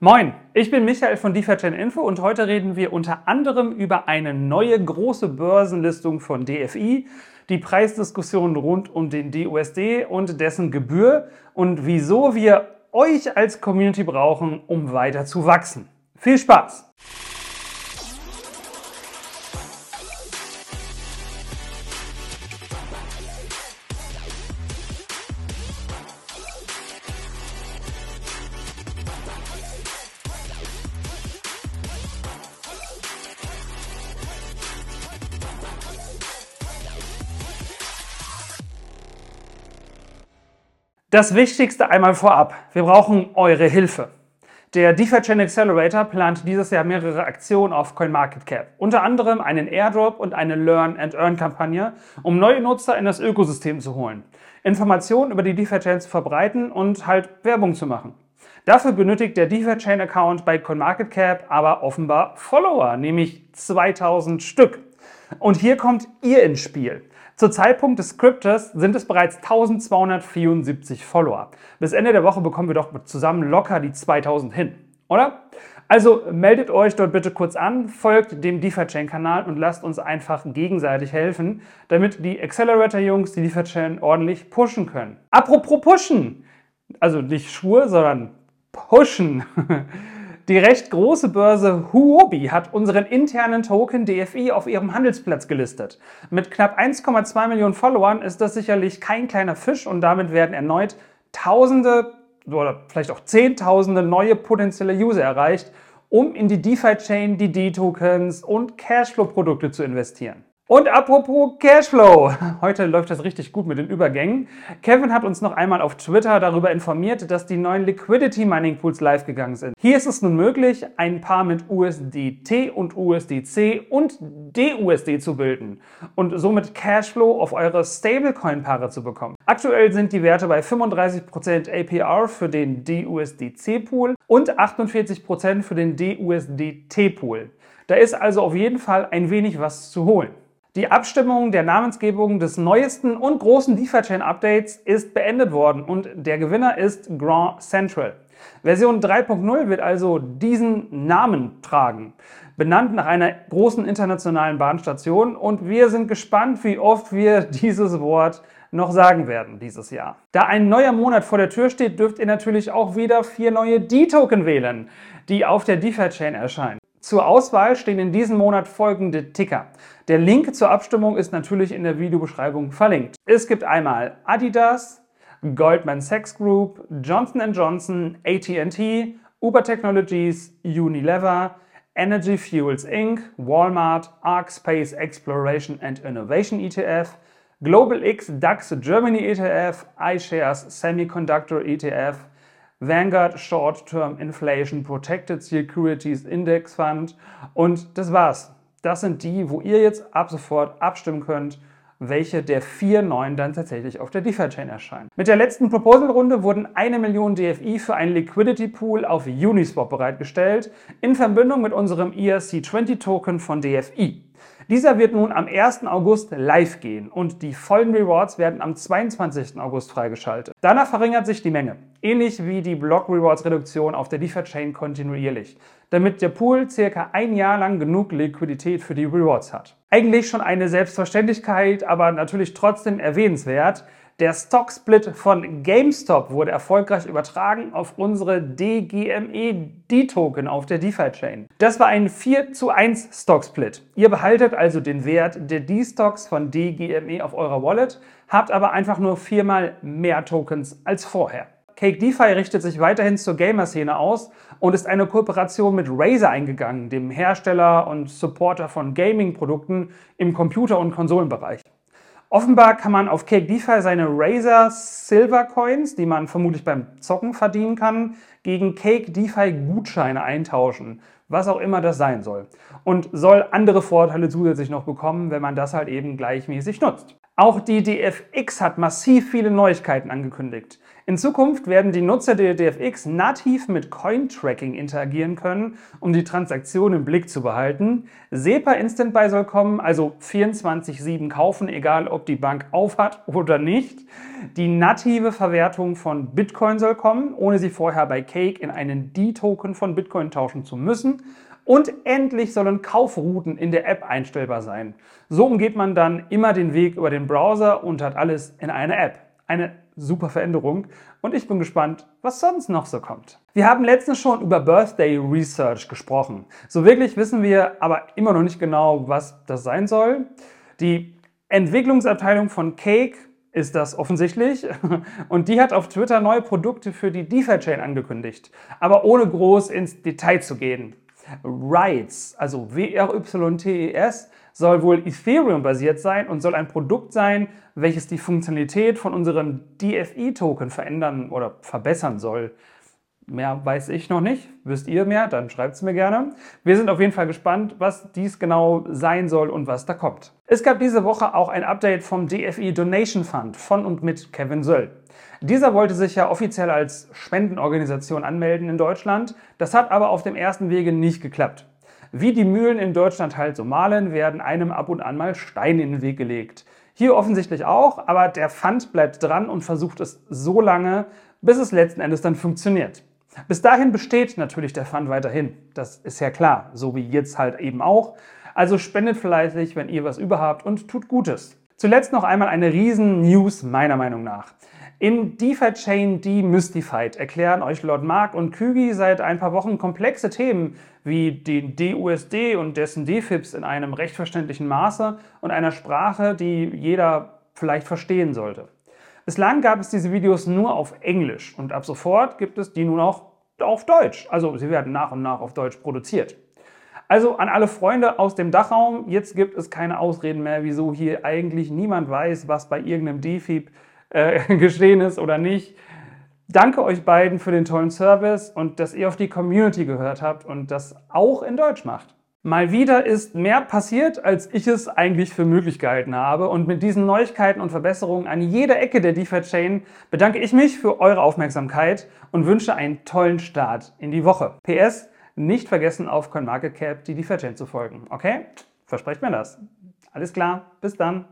Moin, ich bin Michael von DeFi Info und heute reden wir unter anderem über eine neue große Börsenlistung von DFI, die Preisdiskussion rund um den DUSD und dessen Gebühr und wieso wir euch als Community brauchen, um weiter zu wachsen. Viel Spaß! Das Wichtigste einmal vorab. Wir brauchen eure Hilfe. Der DeFi Chain Accelerator plant dieses Jahr mehrere Aktionen auf CoinMarketCap. Unter anderem einen Airdrop und eine Learn-and-Earn-Kampagne, um neue Nutzer in das Ökosystem zu holen, Informationen über die DeFi Chain zu verbreiten und halt Werbung zu machen. Dafür benötigt der DeFi Chain Account bei CoinMarketCap aber offenbar Follower, nämlich 2000 Stück. Und hier kommt ihr ins Spiel. Zur Zeitpunkt des Scriptes sind es bereits 1274 Follower. Bis Ende der Woche bekommen wir doch zusammen locker die 2000 hin, oder? Also meldet euch dort bitte kurz an, folgt dem DeFi-Chain-Kanal und lasst uns einfach gegenseitig helfen, damit die Accelerator-Jungs die DeFi-Chain ordentlich pushen können. Apropos pushen, also nicht Schuhe, sondern pushen. Die recht große Börse Huobi hat unseren internen Token DFI auf ihrem Handelsplatz gelistet. Mit knapp 1,2 Millionen Followern ist das sicherlich kein kleiner Fisch und damit werden erneut Tausende oder vielleicht auch Zehntausende neue potenzielle User erreicht, um in die DeFi-Chain, die D-Tokens und Cashflow-Produkte zu investieren. Und apropos Cashflow, heute läuft das richtig gut mit den Übergängen. Kevin hat uns noch einmal auf Twitter darüber informiert, dass die neuen Liquidity Mining Pools live gegangen sind. Hier ist es nun möglich, ein Paar mit USDT und USDC und DUSD zu bilden und somit Cashflow auf eure Stablecoin-Paare zu bekommen. Aktuell sind die Werte bei 35% APR für den DUSDC-Pool und 48% für den DUSDT-Pool. Da ist also auf jeden Fall ein wenig was zu holen. Die Abstimmung der Namensgebung des neuesten und großen DeFi-Chain Updates ist beendet worden und der Gewinner ist Grand Central. Version 3.0 wird also diesen Namen tragen, benannt nach einer großen internationalen Bahnstation und wir sind gespannt, wie oft wir dieses Wort noch sagen werden dieses Jahr. Da ein neuer Monat vor der Tür steht, dürft ihr natürlich auch wieder vier neue D-Token wählen, die auf der DeFi-Chain erscheinen. Zur Auswahl stehen in diesem Monat folgende Ticker. Der Link zur Abstimmung ist natürlich in der Videobeschreibung verlinkt. Es gibt einmal Adidas, Goldman Sachs Group, Johnson Johnson, AT&T, Uber Technologies, Unilever, Energy Fuels Inc., Walmart, Arc Space Exploration and Innovation ETF, Global X DAX Germany ETF, iShares Semiconductor ETF, Vanguard Short-Term Inflation Protected Securities Index Fund und das war's. Das sind die, wo ihr jetzt ab sofort abstimmen könnt, welche der vier neuen dann tatsächlich auf der DeFi-Chain erscheinen. Mit der letzten Proposal-Runde wurden eine Million DFI für einen Liquidity Pool auf Uniswap bereitgestellt, in Verbindung mit unserem ERC20-Token von DFI. Dieser wird nun am 1. August live gehen und die vollen Rewards werden am 22. August freigeschaltet. Danach verringert sich die Menge, ähnlich wie die Block Rewards Reduktion auf der DeFi-Chain kontinuierlich, damit der Pool circa ein Jahr lang genug Liquidität für die Rewards hat. Eigentlich schon eine Selbstverständlichkeit, aber natürlich trotzdem erwähnenswert, der Stock-Split von GameStop wurde erfolgreich übertragen auf unsere DGME-D-Token auf der DeFi-Chain. Das war ein 4 zu 1 Stock-Split. Ihr behaltet also den Wert der D-Stocks von DGME auf eurer Wallet, habt aber einfach nur viermal mehr Tokens als vorher. Cake DeFi richtet sich weiterhin zur Gamer-Szene aus und ist eine Kooperation mit Razer eingegangen, dem Hersteller und Supporter von Gaming-Produkten im Computer- und Konsolenbereich. Offenbar kann man auf Cake DeFi seine Razer Silver Coins, die man vermutlich beim Zocken verdienen kann, gegen Cake DeFi Gutscheine eintauschen, was auch immer das sein soll. Und soll andere Vorteile zusätzlich noch bekommen, wenn man das halt eben gleichmäßig nutzt. Auch die DFX hat massiv viele Neuigkeiten angekündigt. In Zukunft werden die Nutzer der DFX nativ mit Coin-Tracking interagieren können, um die Transaktion im Blick zu behalten. SEPA Instant Buy soll kommen, also 24-7 kaufen, egal ob die Bank aufhat oder nicht. Die native Verwertung von Bitcoin soll kommen, ohne sie vorher bei Cake in einen D-Token von Bitcoin tauschen zu müssen. Und endlich sollen Kaufrouten in der App einstellbar sein. So umgeht man dann immer den Weg über den Browser und hat alles in einer App. Eine super Veränderung und ich bin gespannt, was sonst noch so kommt. Wir haben letztens schon über Birthday Research gesprochen. So wirklich wissen wir aber immer noch nicht genau, was das sein soll. Die Entwicklungsabteilung von Cake ist das offensichtlich. Und die hat auf Twitter neue Produkte für die DeFi-Chain angekündigt, aber ohne groß ins Detail zu gehen. Rights, also W-R-Y-T-E-S, soll wohl Ethereum-basiert sein und soll ein Produkt sein, welches die Funktionalität von unserem DFI-Token verändern oder verbessern soll. Mehr weiß ich noch nicht. Wisst ihr mehr? Dann schreibt es mir gerne. Wir sind auf jeden Fall gespannt, was dies genau sein soll und was da kommt. Es gab diese Woche auch ein Update vom DFI Donation Fund von und mit Kevin Söll. Dieser wollte sich ja offiziell als Spendenorganisation anmelden in Deutschland. Das hat aber auf dem ersten Wege nicht geklappt. Wie die Mühlen in Deutschland halt so malen, werden einem ab und an mal Steine in den Weg gelegt. Hier offensichtlich auch, aber der Fund bleibt dran und versucht es so lange, bis es letzten Endes dann funktioniert. Bis dahin besteht natürlich der Fund weiterhin. Das ist ja klar, so wie jetzt halt eben auch. Also spendet fleißig, wenn ihr was überhabt und tut Gutes. Zuletzt noch einmal eine riesen News meiner Meinung nach. In DeFi Chain Demystified erklären euch Lord Mark und Kügi seit ein paar Wochen komplexe Themen wie den DUSD und dessen DFIPS in einem recht verständlichen Maße und einer Sprache, die jeder vielleicht verstehen sollte. Bislang gab es diese Videos nur auf Englisch und ab sofort gibt es die nun auch auf Deutsch. Also sie werden nach und nach auf Deutsch produziert. Also an alle Freunde aus dem Dachraum, jetzt gibt es keine Ausreden mehr, wieso hier eigentlich niemand weiß, was bei irgendeinem DFIP äh, geschehen ist oder nicht. Danke euch beiden für den tollen Service und dass ihr auf die Community gehört habt und das auch in Deutsch macht. Mal wieder ist mehr passiert, als ich es eigentlich für möglich gehalten habe. Und mit diesen Neuigkeiten und Verbesserungen an jeder Ecke der DeFi-Chain bedanke ich mich für eure Aufmerksamkeit und wünsche einen tollen Start in die Woche. PS, nicht vergessen auf CoinMarketCap die DeFi-Chain zu folgen. Okay? Versprecht mir das. Alles klar, bis dann.